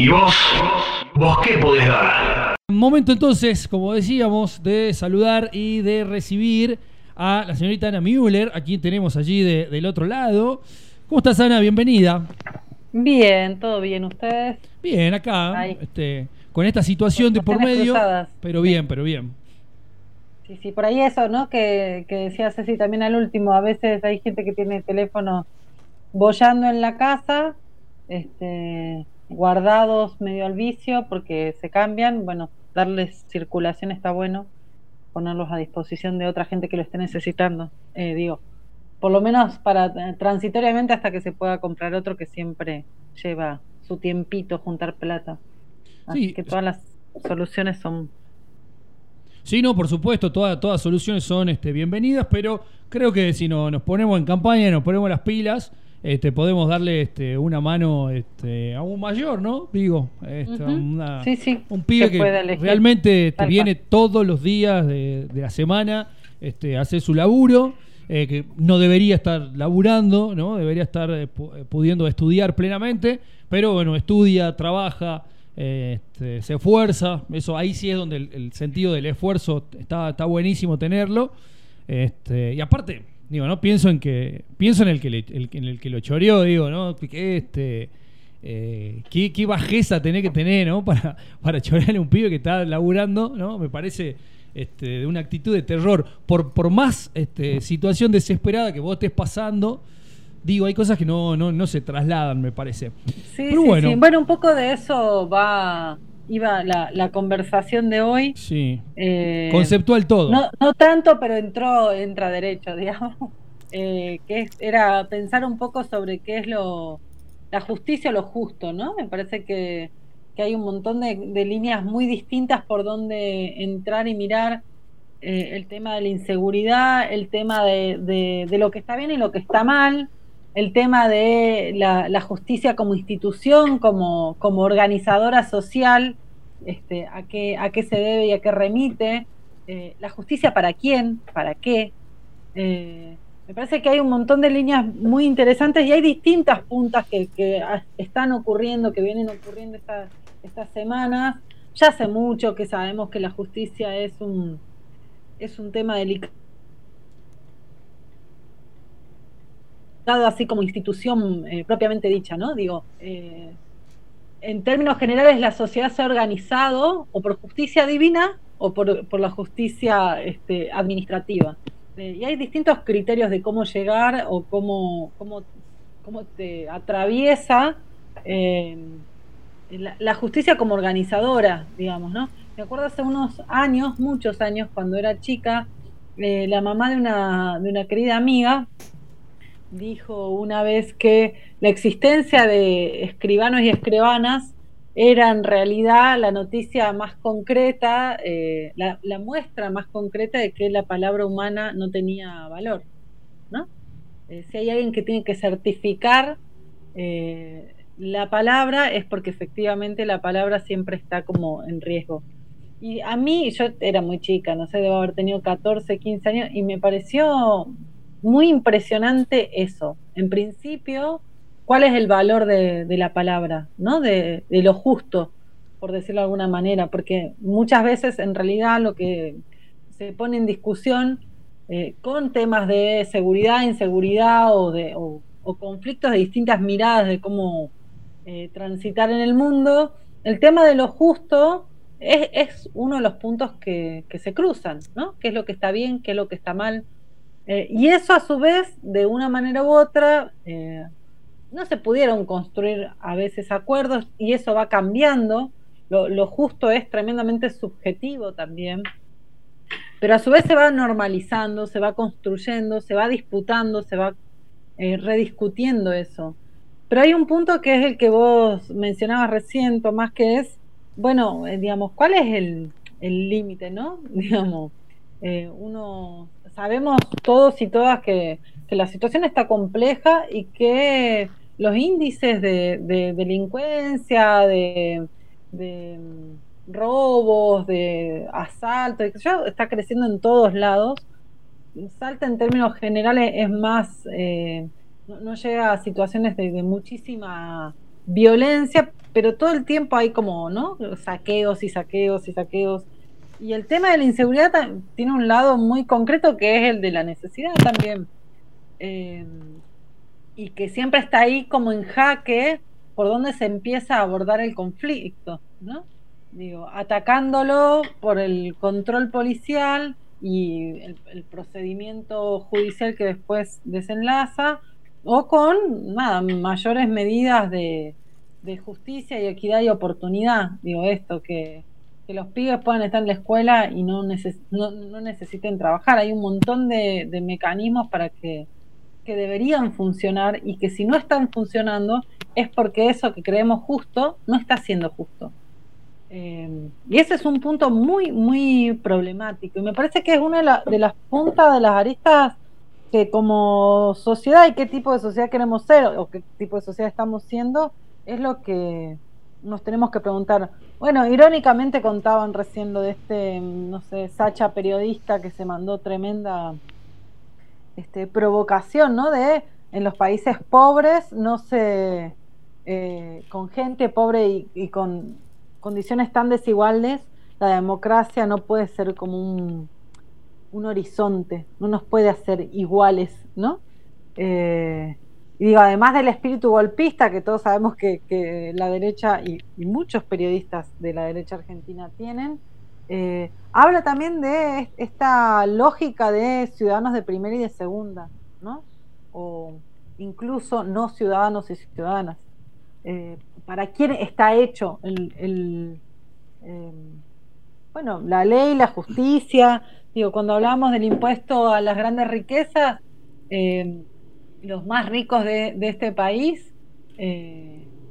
¿Y vos? ¿Vos qué podés dar? Momento entonces, como decíamos, de saludar y de recibir a la señorita Ana Müller, a quien tenemos allí del otro lado. ¿Cómo estás, Ana? Bienvenida. Bien, todo bien, ¿ustedes? Bien, acá, este, con esta situación de por medio, pero bien, pero bien. Sí, sí, por ahí eso, ¿no? Que, que decía Ceci también al último, a veces hay gente que tiene teléfono bollando en la casa, este, guardados medio al vicio porque se cambian, bueno, darles circulación está bueno, ponerlos a disposición de otra gente que lo esté necesitando, eh, digo, por lo menos para eh, transitoriamente hasta que se pueda comprar otro que siempre lleva su tiempito juntar plata. Así que todas las soluciones son Sí, no, por supuesto, todas, todas soluciones son este, bienvenidas, pero creo que si no, nos ponemos en campaña, nos ponemos las pilas, este, podemos darle este, una mano este, a un mayor, ¿no? Digo, este, un pibe que, realmente este, viene todos los días de, la semana, este, hace su laburo, eh, que no debería estar laburando, ¿no? Debería estar eh, eh, pudiendo estudiar plenamente, pero bueno, estudia, trabaja, este, se esfuerza, eso ahí sí es donde el, sentido del esfuerzo está, está buenísimo tenerlo. Este, y aparte, Digo, ¿no? Pienso en que. Pienso en el que en el que lo choreó, digo, ¿no? Que este. Eh, qué, qué, bajeza tenés que tener, ¿no? Para, para chorearle a un pibe que está laburando, ¿no? Me parece este, de una actitud de terror. Por, por más este, situación desesperada que vos estés pasando, digo, hay cosas que no, no, no se trasladan, me parece. Sí, sí, bueno. sí. Bueno, un poco de eso va iba la, la conversación de hoy. Sí. Eh, Conceptual todo. No, no tanto, pero entró, entra derecho, digamos. Eh, que era pensar un poco sobre qué es lo la justicia o lo justo, ¿no? Me parece que, que hay un montón de, de, líneas muy distintas por donde entrar y mirar eh, el tema de la inseguridad, el tema de, de, de, lo que está bien y lo que está mal, el tema de la, justicia como institución, como, como organizadora social, este, a, qué, a qué se debe y a qué remite, eh, la justicia para quién, para qué. Eh, me parece que hay un montón de líneas muy interesantes y hay distintas puntas que, están ocurriendo, que vienen ocurriendo estas semanas. Ya hace mucho que sabemos que la justicia es un, es un tema delicado así como institución eh, propiamente dicha, ¿no? Digo, eh, en términos generales la sociedad se ha organizado o por justicia divina o por, la justicia este, administrativa. Eh, y hay distintos criterios de cómo llegar o cómo, cómo, cómo te atraviesa la, la, justicia como organizadora, digamos, ¿no? Me acuerdo hace unos años, muchos años, cuando era chica, la mamá de una, de una querida amiga dijo una vez que la existencia de escribanos y escribanas era en realidad la noticia más concreta, eh, la, muestra más concreta de que la palabra humana no tenía valor. ¿no? Eh, si hay alguien que tiene que certificar eh, la palabra es porque efectivamente la palabra siempre está como en riesgo. Y a mí, yo era muy chica, no sé, debo haber tenido 14, 15 años, y me pareció muy impresionante eso. En principio, ¿cuál es el valor de, la palabra? ¿no? De, lo justo, por decirlo de alguna manera, porque muchas veces en realidad lo que se pone en discusión eh, con temas de seguridad, inseguridad o, de, o, conflictos de distintas miradas de cómo eh, transitar en el mundo, el tema de lo justo es, es uno de los puntos que, que, se cruzan, ¿no? ¿Qué es lo que está bien, qué es lo que está mal? Eh, y eso a su vez, de una manera u otra, eh, no se pudieron construir a veces acuerdos y eso va cambiando. Lo, justo es tremendamente subjetivo también, pero a su vez se va normalizando, se va construyendo, se va disputando, se va eh, rediscutiendo eso. Pero hay un punto que es el que vos mencionabas recién, Tomás, que es, bueno, digamos, ¿cuál es el límite, no? Digamos, uno sabemos todos y todas que, la situación está compleja y que los índices de, delincuencia, de, mm, robos, de asaltos, está creciendo en todos lados. Salta en términos generales es más, eh, no, llega a situaciones de, muchísima violencia, pero todo el tiempo hay como, ¿no? Saqueos y saqueos y saqueos. Y el tema de la inseguridad tiene un lado muy concreto que es el de la necesidad también. Eh, y que siempre está ahí como en jaque por donde se empieza a abordar el conflicto, ¿no? Digo, atacándolo por el control policial y el, procedimiento judicial que después desenlaza, o con nada, mayores medidas de, justicia y equidad y oportunidad. Digo esto, que, los pibes puedan estar en la escuela y no, no, necesiten trabajar. Hay un montón de, de mecanismos para que, que deberían funcionar y que si no están funcionando es porque eso que creemos justo no está siendo justo. Eh, y ese es un punto muy, muy problemático. Y me parece que es una de, las puntas de las aristas que como sociedad y qué tipo de sociedad queremos ser o qué tipo de sociedad estamos siendo, es lo que nos tenemos que preguntar. Bueno, irónicamente contaban recién lo de este, no sé, Sacha periodista que se mandó tremenda este, provocación, ¿no? De en los países pobres no se, eh, con gente pobre y con condiciones tan desiguales, la democracia no puede ser como un, un horizonte, no nos puede hacer iguales, ¿no? Eh, y digo, además del espíritu golpista que todos sabemos que, la derecha y, muchos periodistas de la derecha argentina tienen, eh, habla también de esta lógica de ciudadanos de primera y de segunda, ¿no? O incluso no ciudadanos y ciudadanas. Eh, para quién está hecho el, eh, bueno, la ley, la justicia. Digo, cuando hablamos del impuesto a las grandes riquezas, eh, los más ricos de, este país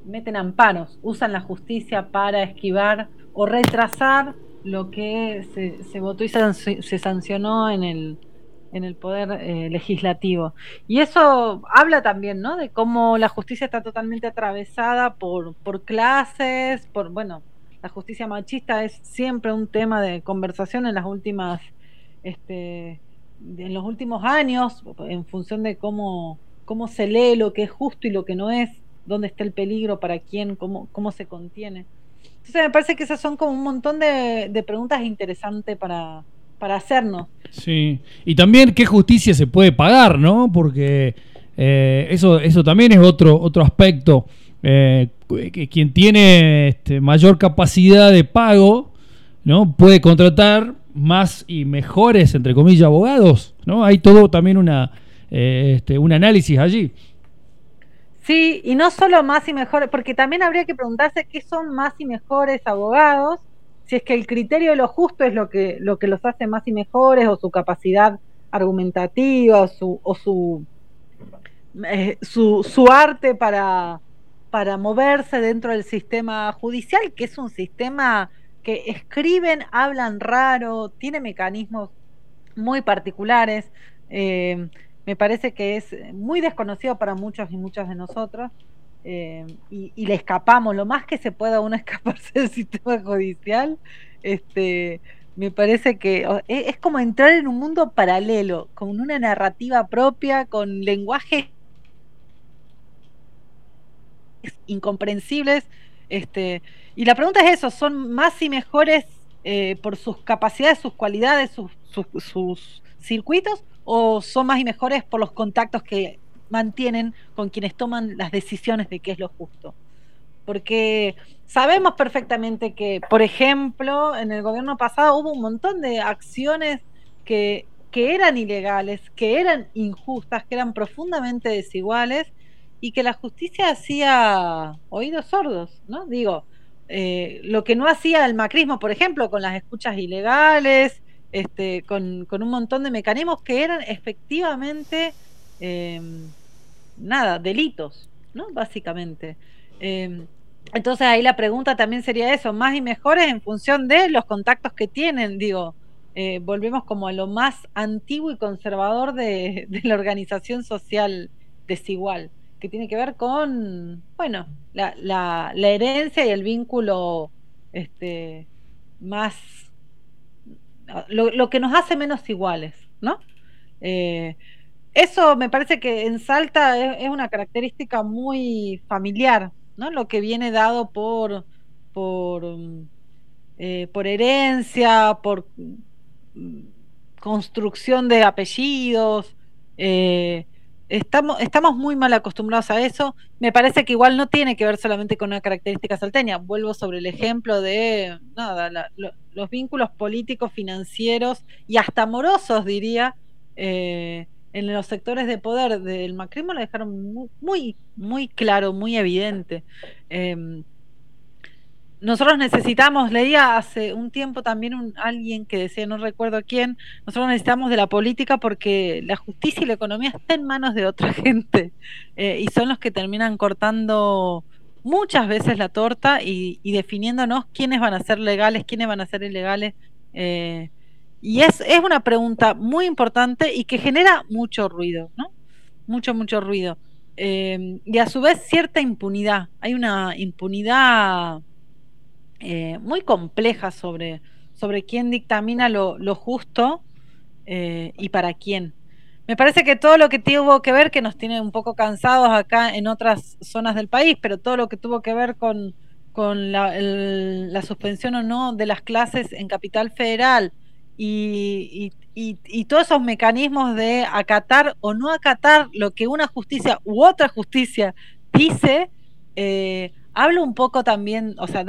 meten amparos, usan la justicia para esquivar o retrasar lo que se, votó y se sancionó en el, en el poder eh, legislativo. Y eso habla también, ¿no? De cómo la justicia está totalmente atravesada por, por clases, por, bueno, la justicia machista es siempre un tema de conversación en las últimas, este, en los últimos años, en función de cómo, cómo se lee lo que es justo y lo que no es, dónde está el peligro, para quién, cómo, cómo se contiene. Entonces me parece que esas son como un montón de, de preguntas interesantes para, para hacernos. Sí, y también qué justicia se puede pagar, ¿no? Porque eh, eso, eso también es otro, otro aspecto. Eh, quien tiene este, mayor capacidad de pago, ¿no? Puede contratar más y mejores, entre comillas, abogados, ¿no? Hay todo también una, eh, este, un análisis allí. Sí, y no solo más y mejores, porque también habría que preguntarse qué son más y mejores abogados si es que el criterio de lo justo es lo que, lo que los hace más y mejores, o su capacidad argumentativa, o su, o su, eh, su, arte para, para moverse dentro del sistema judicial, que es un sistema que escriben, hablan raro, tiene mecanismos muy particulares. Eh, me parece que es muy desconocido para muchos y muchas de nosotros. Eh, y, le escapamos lo más que se pueda uno escaparse del sistema judicial, este, me parece que e, es, como entrar en un mundo paralelo, con una narrativa propia, con lenguajes incomprensibles. Este, y la pregunta es eso, ¿son más y mejores eh, por sus capacidades, sus cualidades, sus, sus circuitos, o son más y mejores por los contactos que mantienen con quienes toman las decisiones de qué es lo justo. Porque sabemos perfectamente que, por ejemplo, en el gobierno pasado hubo un montón de acciones que, que eran ilegales, que eran injustas, que eran profundamente desiguales y que la justicia hacía oídos sordos, ¿no? Digo, eh, lo que no hacía el macrismo, por ejemplo, con las escuchas ilegales, este, con, con un montón de mecanismos que eran efectivamente Em, nada, delitos, ¿no? Básicamente. Em, entonces ahí la pregunta también sería eso, más y mejores en función de los contactos que tienen, digo, eh, volvemos como a lo más antiguo y conservador de, la organización social desigual, que tiene que ver con, bueno, la, la, herencia y el vínculo este, más, lo, lo, que nos hace menos iguales, ¿no? Eh, eso me parece que en Salta es, una característica muy familiar ¿no? Lo que viene dado por, por, eh, por herencia, por mm, construcción de apellidos. Eh, estamos, estamos muy mal acostumbrados a eso. Me parece que igual no tiene que ver solamente con una característica salteña. Vuelvo sobre el ejemplo de nada, los vínculos políticos, financieros y hasta amorosos, diría, eh, en los sectores de poder del macrismo lo dejaron muy, muy, claro, muy evidente. Em, nosotros necesitamos, leía hace un tiempo también un, alguien que decía, no recuerdo quién, nosotros necesitamos de la política porque la justicia y la economía están en manos de otra gente eh, y son los que terminan cortando muchas veces la torta y, definiéndonos quiénes van a ser legales, quiénes van a ser ilegales. Eh, y es, es una pregunta muy importante y que genera mucho ruido, ¿no? Mucho, mucho ruido. Eh, y a su vez cierta impunidad. Hay una impunidad eh, muy compleja sobre, sobre quién dictamina lo, justo eh, y para quién. Me parece que todo lo que tuvo que ver, que nos tiene un poco cansados acá en otras zonas del país, pero todo lo que tuvo que ver con, con la, la suspensión o no de las clases en Capital Federal y, y, todos esos mecanismos de acatar o no acatar lo que una justicia u otra justicia dice, eh, habla un poco también, o sea,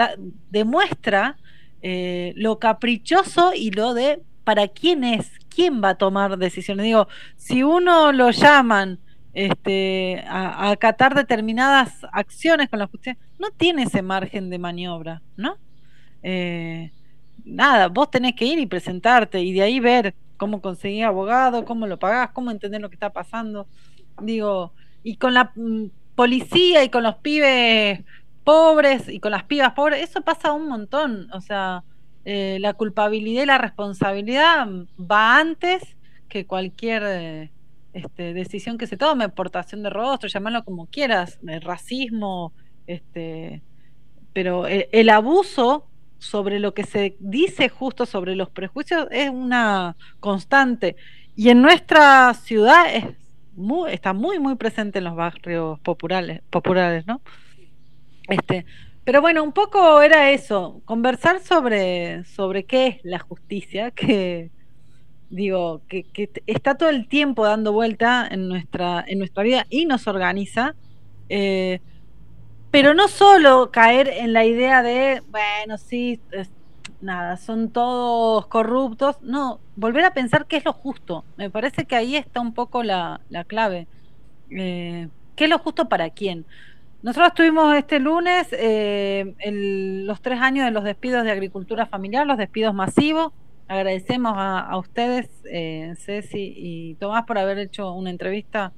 demuestra eh, lo caprichoso y lo de para quién es, quién va a tomar decisiones. Digo, si uno lo llaman este, a, acatar determinadas acciones con la justicia, no tiene ese margen de maniobra, ¿no? Eh, nada, vos tenés que ir y presentarte y de ahí ver cómo conseguir abogado, cómo lo pagás, cómo entender lo que está pasando. Digo, y con la mm, policía y con los pibes pobres y con las pibas pobres, eso pasa un montón. O sea, eh, la culpabilidad y la responsabilidad va antes que cualquier eh, este, decisión que se tome, portación de rostro, llamarlo como quieras, el racismo, este, pero el, abuso sobre lo que se dice justo sobre los prejuicios es una constante. Y en nuestra ciudad es muy, está muy, muy presente en los barrios populares, populares ¿no? Este, pero bueno, un poco era eso, conversar sobre, sobre qué es la justicia, que digo, que, está todo el tiempo dando vuelta en nuestra, en nuestra vida y nos organiza. Eh, pero no solo caer en la idea de, bueno, sí, nada, son todos corruptos. No, volver a pensar qué es lo justo. Me parece que ahí está un poco la, clave. Eh, ¿Qué es lo justo para quién? Nosotros tuvimos este lunes eh, los tres años de los despidos de agricultura familiar, los despidos masivos. Agradecemos a, ustedes, eh, Ceci y Tomás, por haber hecho una entrevista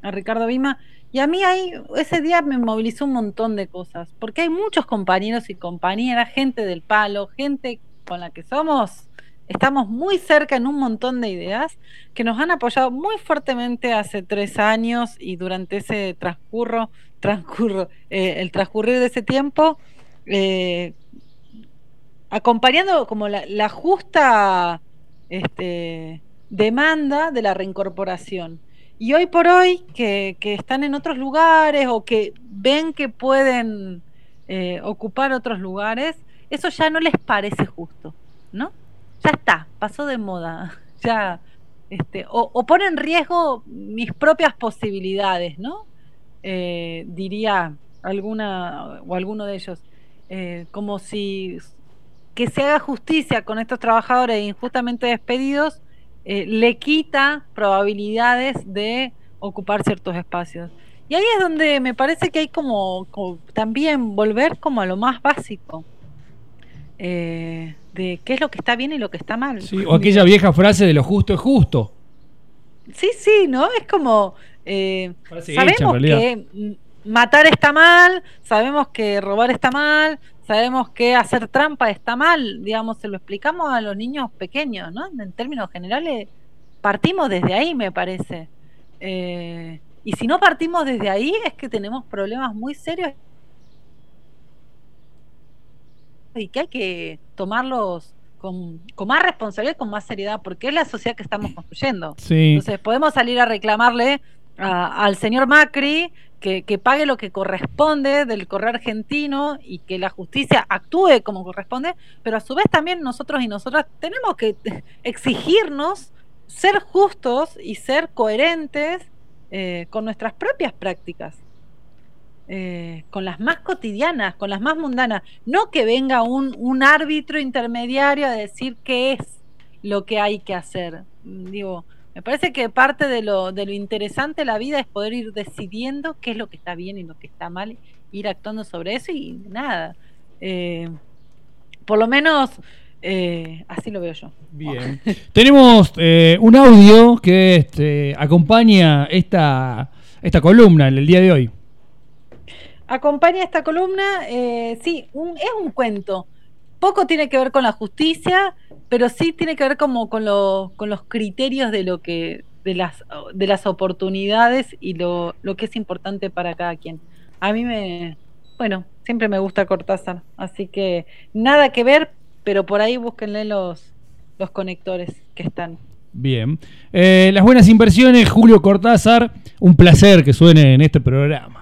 a Ricardo Vima. Y a mí ahí, ese día me movilizó un montón de cosas, porque hay muchos compañeros y compañeras, gente del palo, gente con la que somos, estamos muy cerca en un montón de ideas que nos han apoyado muy fuertemente hace tres años y durante ese transcurro transcurro, eh, el transcurrir de ese tiempo, eh, acompañando como la, justa este, demanda de la reincorporación. Y hoy por hoy, que, están en otros lugares o que ven que pueden eh, ocupar otros lugares, eso ya no les parece justo, ¿no? Ya está, pasó de moda, ya, este, o, pone en riesgo mis propias posibilidades, ¿no? Eh, diría alguna o alguno de ellos, eh, como si que se haga justicia con estos trabajadores injustamente despedidos eh, le quita probabilidades de ocupar ciertos espacios. Y ahí es donde me parece que hay como, también volver como a lo más básico. De qué es lo que está bien y lo que está mal. o aquella vieja frase de lo justo es justo. Sí, sí, ¿no? Es como, eh, sabemos que matar está mal, sabemos que robar está mal, sabemos que hacer trampa está mal, digamos, se lo explicamos a los niños pequeños, ¿no? En términos generales, partimos desde ahí, me parece. Eh, y si no partimos desde ahí, es que tenemos problemas muy serios y que hay que tomarlos con, más responsabilidad, con más seriedad, porque es la sociedad que estamos construyendo. Entonces, podemos salir a reclamarle al señor Macri que, pague lo que corresponde del correo argentino y que la justicia actúe como corresponde, pero a su vez también nosotros y nosotras tenemos que exigirnos ser justos y ser coherentes eh, con nuestras propias prácticas. Eh, con las más cotidianas, con las más mundanas. No que venga un, árbitro intermediario a decir qué es lo que hay que hacer. Digo, me parece que parte de lo, interesante de la vida es poder ir decidiendo qué es lo que está bien y lo que está mal, ir actuando sobre eso y nada. Eh, por lo menos eh, así lo veo yo. Bien. Tenemos un audio que este, acompaña esta, esta columna en el día de hoy. Acompaña esta columna, eh, sí, un, es un cuento. Poco tiene que ver con la justicia, pero sí tiene que ver como con, con los criterios de lo que, de las, de las oportunidades y lo, lo que es importante para cada quien. A mí me, bueno, siempre me gusta Cortázar, así que nada que ver, pero por ahí búsquenle los, los conectores que están. Bien. Eh, las buenas inversiones, Julio Cortázar, un placer que suene en este programa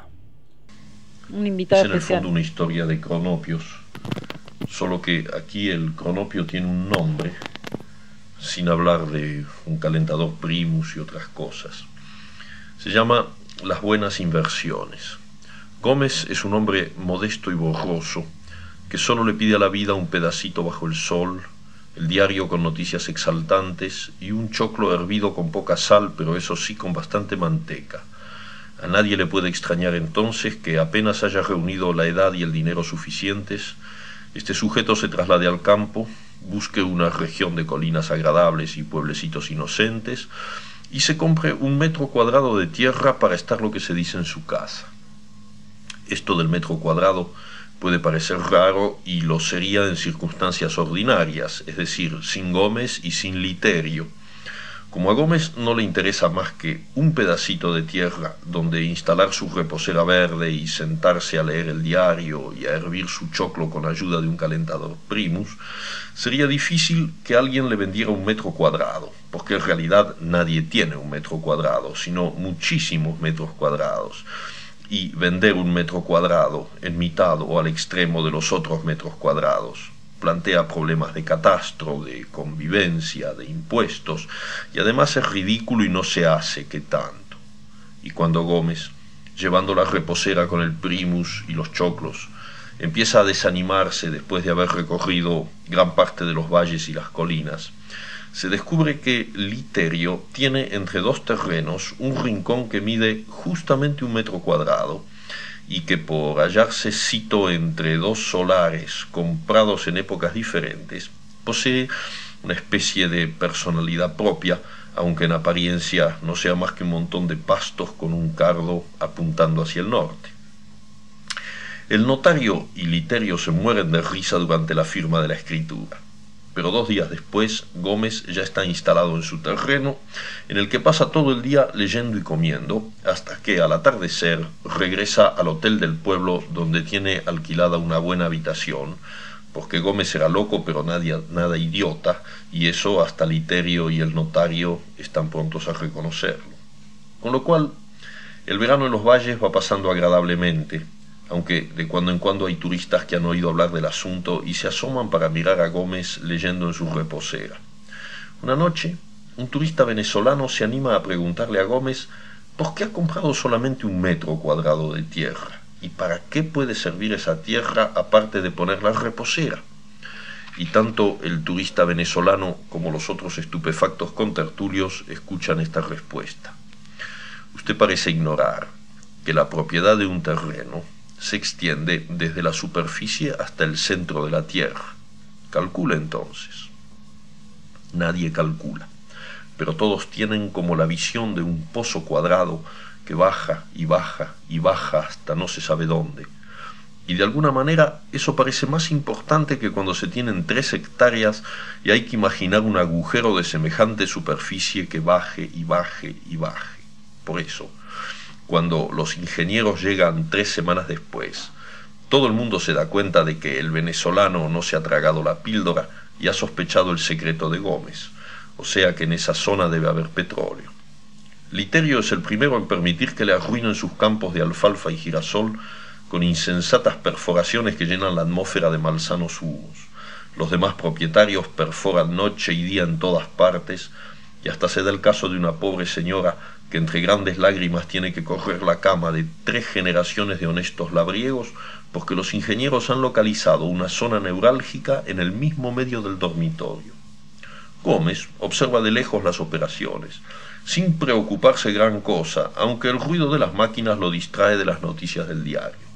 un invitado es en el fondo una historia de cronopios, solo que aquí el cronopio tiene un nombre, sin hablar de un calentador primus y otras cosas. Se llama Las Buenas Inversiones. Gómez es un hombre modesto y borroso, que solo le pide a la vida un pedacito bajo el sol, el diario con noticias exaltantes y un choclo hervido con poca sal, pero eso sí con bastante manteca a nadie le puede extrañar entonces que apenas haya reunido la edad y el dinero suficientes, este sujeto se traslade al campo, busque una región de colinas agradables y pueblecitos inocentes, y se compre un metro cuadrado de tierra para estar lo que se dice en su casa. Esto del metro cuadrado puede parecer raro y lo sería en circunstancias ordinarias, es decir, sin Gómez y sin Literio, como a Gómez no le interesa más que un pedacito de tierra donde instalar su reposera verde y sentarse a leer el diario y a hervir su choclo con ayuda de un calentador primus, sería difícil que alguien le vendiera un metro cuadrado, porque en realidad nadie tiene un metro cuadrado, sino muchísimos metros cuadrados. Y vender un metro cuadrado en mitad o al extremo de los otros metros cuadrados plantea problemas de catastro, de convivencia, de impuestos, y además es ridículo y no se hace que tanto. Y cuando Gómez, llevando la reposera con el primus y los choclos, empieza a desanimarse después de haber recorrido gran parte de los valles y las colinas, se descubre que Literio tiene entre dos terrenos un rincón que mide justamente un metro cuadrado, y que por hallarse cito entre dos solares comprados en épocas diferentes, posee una especie de personalidad propia, aunque en apariencia no sea más que un montón de pastos con un cardo apuntando hacia el norte. El notario y Literio se mueren de risa durante la firma de la escritura pero dos días después Gómez ya está instalado en su terreno, en el que pasa todo el día leyendo y comiendo, hasta que al atardecer regresa al hotel del pueblo donde tiene alquilada una buena habitación, porque Gómez era loco pero nada idiota, y eso hasta Literio y el notario están prontos a reconocerlo. Con lo cual, el verano en los valles va pasando agradablemente, aunque de cuando en cuando hay turistas que han oído hablar del asunto y se asoman para mirar a Gómez leyendo en su reposera. Una noche, un turista venezolano se anima a preguntarle a Gómez por qué ha comprado solamente un metro cuadrado de tierra y para qué puede servir esa tierra aparte de poner la reposera. Y tanto el turista venezolano como los otros estupefactos contertulios escuchan esta respuesta. Usted parece ignorar que la propiedad de un terreno se extiende desde la superficie hasta el centro de la Tierra. Calcula entonces. Nadie calcula, pero todos tienen como la visión de un pozo cuadrado que baja y baja y baja hasta no se sabe dónde. Y de alguna manera eso parece más importante que cuando se tienen tres hectáreas y hay que imaginar un agujero de semejante superficie que baje y baje y baje. Por eso, cuando los ingenieros llegan tres semanas después, todo el mundo se da cuenta de que el venezolano no se ha tragado la píldora y ha sospechado el secreto de Gómez, o sea que en esa zona debe haber petróleo. Literio es el primero en permitir que le arruinen sus campos de alfalfa y girasol con insensatas perforaciones que llenan la atmósfera de malsanos humos. Los demás propietarios perforan noche y día en todas partes, y hasta se da el caso de una pobre señora que entre grandes lágrimas tiene que correr la cama de tres generaciones de honestos labriegos porque los ingenieros han localizado una zona neurálgica en el mismo medio del dormitorio. Gómez observa de lejos las operaciones, sin preocuparse gran cosa, aunque el ruido de las máquinas lo distrae de las noticias del diario.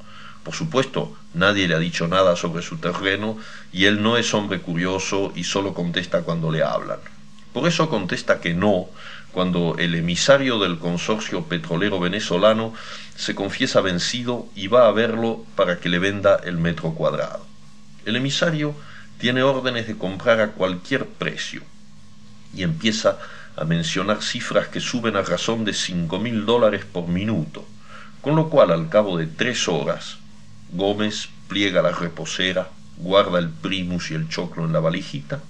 Por supuesto, nadie le ha dicho nada sobre su terreno y él no es hombre curioso y solo contesta cuando le hablan. Por eso contesta que no cuando el emisario del consorcio petrolero venezolano se confiesa vencido y va a verlo para que le venda el metro cuadrado. El emisario tiene órdenes de comprar a cualquier precio y empieza a mencionar cifras que suben a razón de cinco mil dólares por minuto, con lo cual al cabo de tres horas Gómez pliega la reposera, guarda el primus y el choclo en la valijita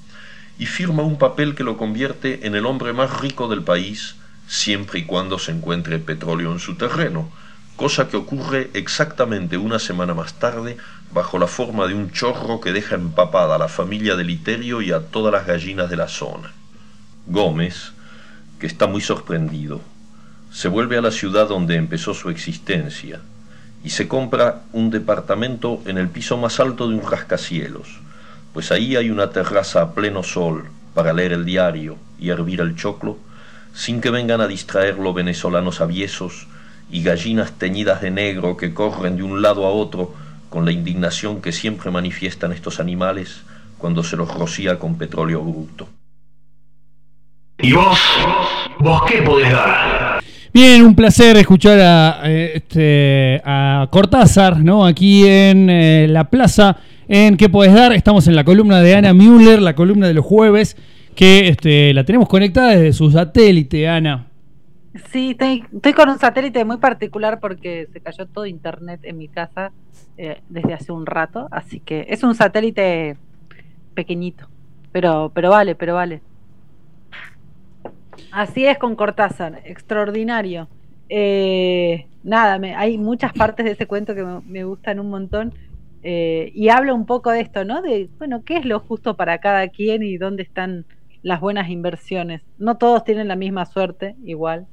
y firma un papel que lo convierte en el hombre más rico del país siempre y cuando se encuentre petróleo en su terreno, cosa que ocurre exactamente una semana más tarde bajo la forma de un chorro que deja empapada a la familia de Literio y a todas las gallinas de la zona. Gómez, que está muy sorprendido, se vuelve a la ciudad donde empezó su existencia, y se compra un departamento en el piso más alto de un rascacielos, pues ahí hay una terraza a pleno sol para leer el diario y hervir el choclo, sin que vengan a distraerlo venezolanos aviesos y gallinas teñidas de negro que corren de un lado a otro con la indignación que siempre manifiestan estos animales cuando se los rocía con petróleo bruto. ¿Y vos? ¿Vos qué podés dar? Bien, un placer escuchar a, eh, este, a Cortázar, ¿no? Aquí en eh, la plaza, en ¿Qué podés dar? Estamos en la columna de Ana Müller, la columna de los jueves, que este, la tenemos conectada desde su satélite, Ana. Sí, estoy, con un satélite muy particular porque se cayó todo internet en mi casa eh, desde hace un rato, así que es un satélite pequeñito, pero, pero vale, pero vale. Así es con Cortázar, extraordinario. Eh, nada, me, hay muchas partes de ese cuento que me gustan un montón eh, y habla un poco de esto, ¿no? De, bueno, ¿qué es lo justo para cada quien y dónde están las buenas inversiones? No todos tienen la misma suerte, igual,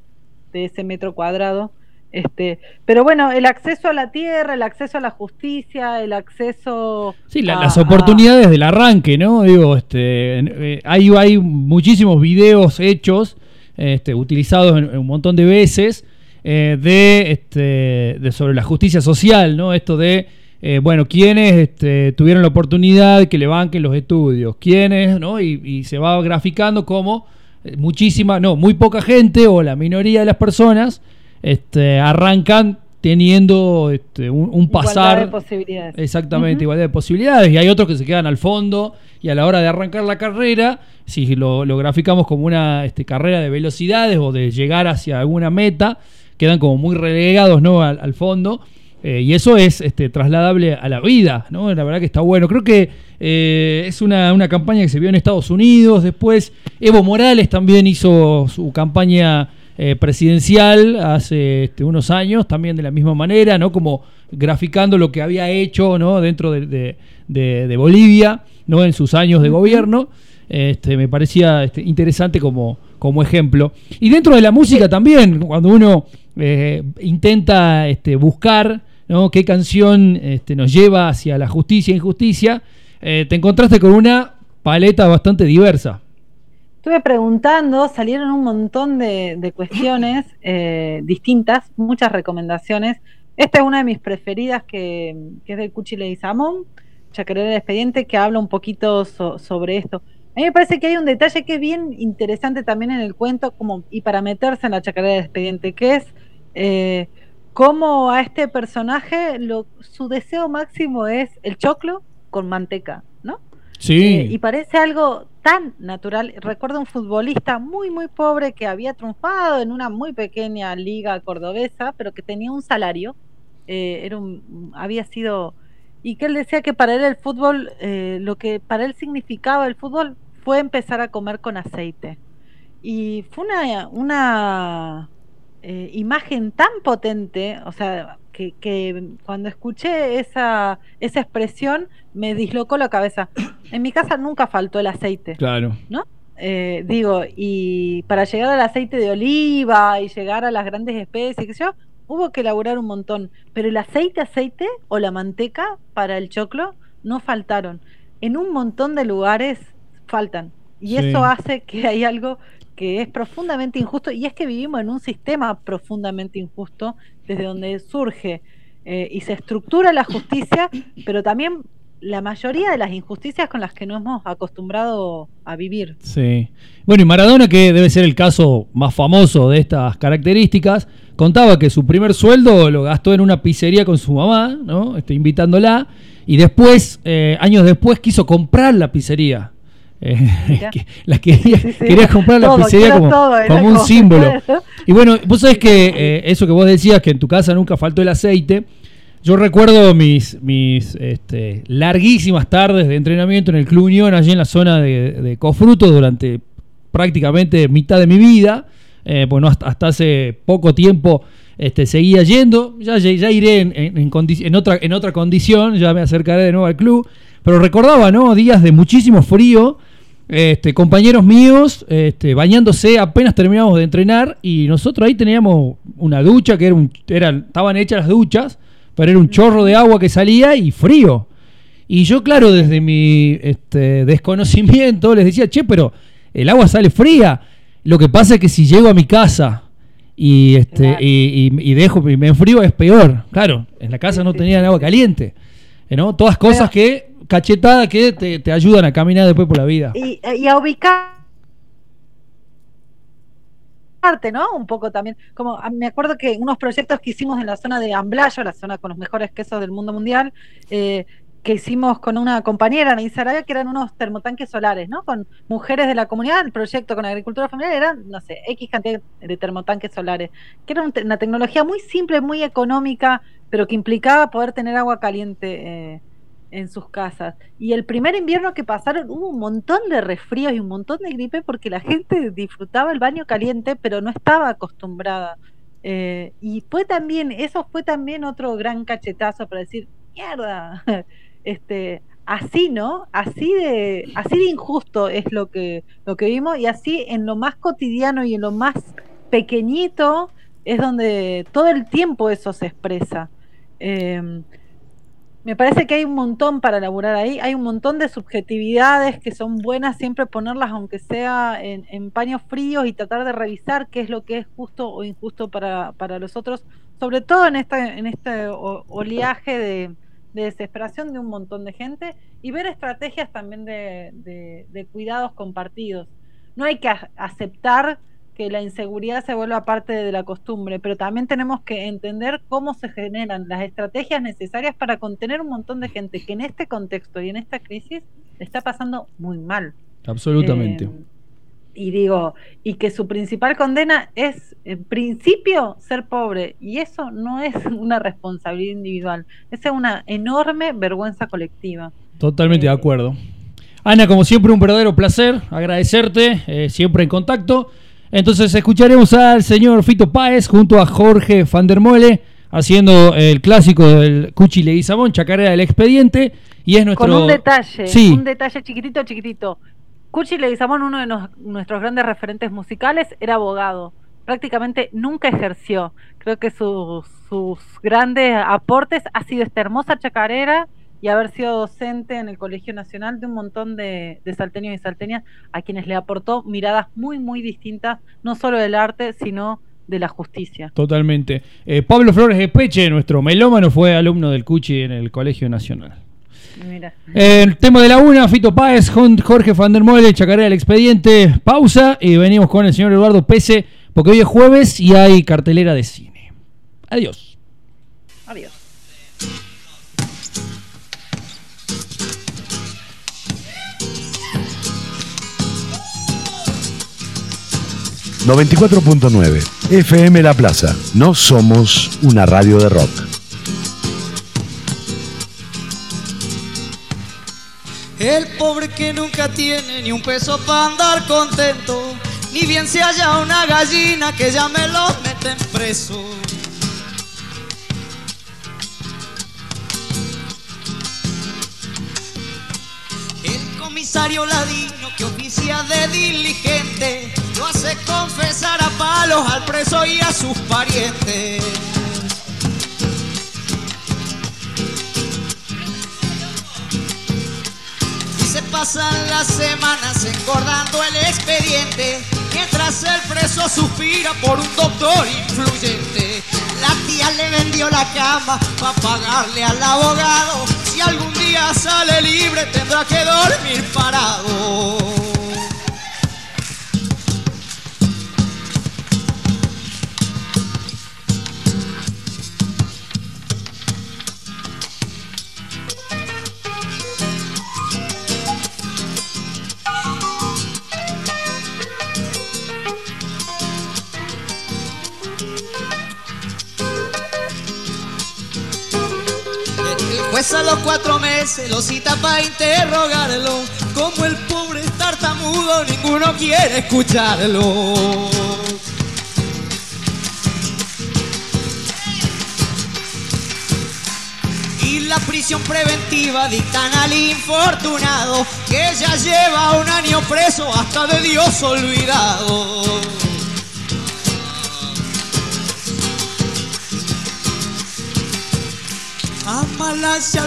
de ese metro cuadrado. Este, pero bueno, el acceso a la tierra, el acceso a la justicia, el acceso Sí, la- a- las a- oportunidades del arranque, ¿no? Digo, este, eh, hay, hay muchísimos videos hechos, este, utilizados en, en un montón de veces, eh, de, este, de sobre la justicia social, ¿no? Esto de, eh, bueno, quienes este, tuvieron la oportunidad que le banquen los estudios, quiénes, ¿no? Y, y se va graficando como eh, muchísima, no, muy poca gente o la minoría de las personas este, arrancan teniendo este, un, un igualdad pasar de posibilidades. Exactamente, Ujú. igualdad de posibilidades. Y hay otros que se quedan al fondo y a la hora de arrancar la carrera, si lo, lo graficamos como una este, carrera de velocidades o de llegar hacia alguna meta, quedan como muy relegados ¿no? al, al fondo. Eh, y eso es este, trasladable a la vida, ¿no? La verdad que está bueno. Creo que eh, es una, una campaña que se vio en Estados Unidos. Después, Evo Morales también hizo su campaña eh, presidencial hace este, unos años, también de la misma manera, ¿no? Como graficando lo que había hecho, ¿no? Dentro de, de- de- de Bolivia, ¿no? En sus años de gobierno. Este, me parecía este, interesante como, como ejemplo. Y dentro de la música también, cuando uno eh, intenta este, buscar ¿no? qué canción este, nos lleva hacia la justicia e injusticia, eh, te encontraste con una paleta bastante diversa. Estuve preguntando, salieron un montón de, de cuestiones eh, distintas, muchas recomendaciones. Esta es una de mis preferidas, que, que es del Cuchi Leguizamón, Chacarera del Expediente, que habla un poquito so- sobre esto. A mí me parece que hay un detalle que es bien interesante también en el cuento, como, y para meterse en la Chacarera del Expediente, que es eh, cómo a este personaje lo, su deseo máximo es el choclo con manteca, ¿no? Sí. Eh, y parece algo tan natural. Recuerdo un futbolista muy, muy pobre que había triunfado en una muy pequeña liga cordobesa, pero que tenía un salario. eh, era un, había sido. Y que él decía que para él el fútbol, eh, lo que para él significaba el fútbol fue empezar a comer con aceite. Y fue una, una eh, imagen tan potente, o sea, que, que, cuando escuché esa, esa expresión me dislocó la cabeza. En mi casa nunca faltó el aceite. Claro. ¿No? Eh, digo, y para llegar al aceite de oliva y llegar a las grandes especies, que yo, hubo que elaborar un montón. Pero el aceite, aceite o la manteca para el choclo no faltaron. En un montón de lugares faltan. Y Sí. eso hace que hay algo que es profundamente injusto, y es que vivimos en un sistema profundamente injusto, desde donde surge eh, y se estructura la justicia, pero también la mayoría de las injusticias con las que nos hemos acostumbrado a vivir. Sí. Bueno, y Maradona, que debe ser el caso más famoso de estas características, contaba que su primer sueldo lo gastó en una pizzería con su mamá, ¿no? Este, invitándola, y después, eh, años después, quiso comprar la pizzería. Eh, que la quería, Sí, sí. quería comprar la pizzería como, todo, era como un símbolo. Y bueno, vos sabés que eh, eso que vos decías, que en tu casa nunca faltó el aceite, yo recuerdo mis, mis este, larguísimas tardes de entrenamiento en el Club Unión, allí en la zona de, de Cofruto, durante prácticamente mitad de mi vida. Eh, bueno, hasta, hasta hace poco tiempo este, seguía yendo. Ya, ya, iré en, en- en otra, en otra condición, ya me acercaré de nuevo al club. Pero recordaba, ¿no? Días de muchísimo frío. Este, compañeros míos este, bañándose apenas terminamos de entrenar y nosotros ahí teníamos una ducha que era un, eran, estaban hechas las duchas, pero era un chorro de agua que salía y frío. Y yo, claro, desde mi este, desconocimiento les decía, che, pero el agua sale fría. Lo que pasa es que si llego a mi casa y, este, Claro. y, y- y dejo y me enfrío es peor. Claro, en la casa no tenían agua caliente. ¿no? Todas cosas que, cachetadas que te, te ayudan a caminar después por la vida. y, y a ubicar ¿no? Un poco también, como a- me acuerdo que unos proyectos que hicimos en la zona de Amblayo, la zona con los mejores quesos del mundo mundial, eh, que hicimos con una compañera, Anaís Arabia, que eran unos termotanques solares, ¿no? Con mujeres de la comunidad, el proyecto con agricultura familiar eran, no sé, X cantidad de termotanques solares, que era una tecnología muy simple, muy económica, pero que implicaba poder tener agua caliente eh, en sus casas. Y el primer invierno que pasaron hubo un montón de resfríos y un montón de gripe porque la gente disfrutaba el baño caliente, pero no estaba acostumbrada. Eh, y fue también, eso fue también otro gran cachetazo para decir, mierda, este, así, ¿no? Así de, así de injusto es lo que, lo que vimos, y así en lo más cotidiano y en lo más pequeñito es donde todo el tiempo eso se expresa. Eh, me parece que hay un montón para elaborar ahí, hay un montón de subjetividades que son buenas siempre ponerlas, aunque sea en, paños fríos, y tratar de revisar qué es lo que es justo o injusto para, para los otros, sobre todo en este, en este oleaje de, de desesperación de un montón de gente, y ver estrategias también de, de- cuidados compartidos. No hay que aceptar que la inseguridad se vuelva parte de la costumbre, pero también tenemos que entender cómo se generan las estrategias necesarias para contener un montón de gente que en este contexto y en esta crisis está pasando muy mal. Absolutamente. Eh, y digo, y que su principal condena es, en principio, ser pobre. Y eso no es una responsabilidad individual, esa es una enorme vergüenza colectiva. Totalmente de eh, acuerdo. Ana, como siempre, un verdadero placer agradecerte, eh, siempre en contacto. Entonces escucharemos al señor Fito Páez junto a Jorge Van der Mole haciendo el clásico del Cuchi Leguizamón, Chacarera del Expediente. Y es nuestro. Con un detalle, Sí. un detalle chiquitito, chiquitito. Cuchi Leguizamón, uno de nos- nuestros grandes referentes musicales, era abogado. Prácticamente nunca ejerció. Creo que sus, sus grandes aportes ha sido esta hermosa chacarera y haber sido docente en el Colegio Nacional de un montón de, de salteños y salteñas a quienes le aportó miradas muy, muy distintas, no solo del arte, sino de la justicia. Totalmente. Eh, Pablo Flores de Peche, nuestro melómano, fue alumno del Cuchi en el Colegio Nacional. Mira. El tema de la una, Fito Páez, Jorge Van der Mole, Chacarera del Expediente. Pausa y venimos con el señor Eduardo Pese, porque hoy es jueves y hay cartelera de cine. Adiós. 94.9 FM La Plaza. No somos una radio de rock. El pobre que nunca tiene ni un peso para andar contento, ni bien se haya una gallina que ya me lo meten preso. El comisario ladino que oficia de diligente lo hace confesar a palos al preso y a sus parientes. Y se pasan las semanas engordando el expediente mientras el preso suspira por un doctor influyente. La tía le vendió la cama para pagarle al abogado. Si algún día sale libre tendrá que dormir parado. 'Pues los cuatro meses lo cita para interrogarlo. Como el pobre tartamudo, ninguno quiere escucharlo. Y la prisión preventiva dictan al infortunado que ya lleva un año preso hasta de Dios olvidado.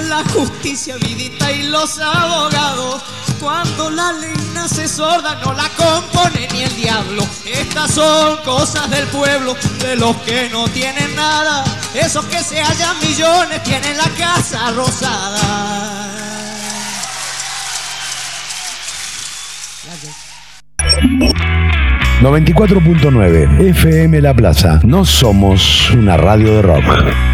La justicia, vidita y los abogados. Cuando la ley nace sorda, no la compone ni el diablo. Estas son cosas del pueblo, de los que no tienen nada. Esos que se hallan millones tienen la casa rosada. 94.9 FM La Plaza. No somos una radio de rock.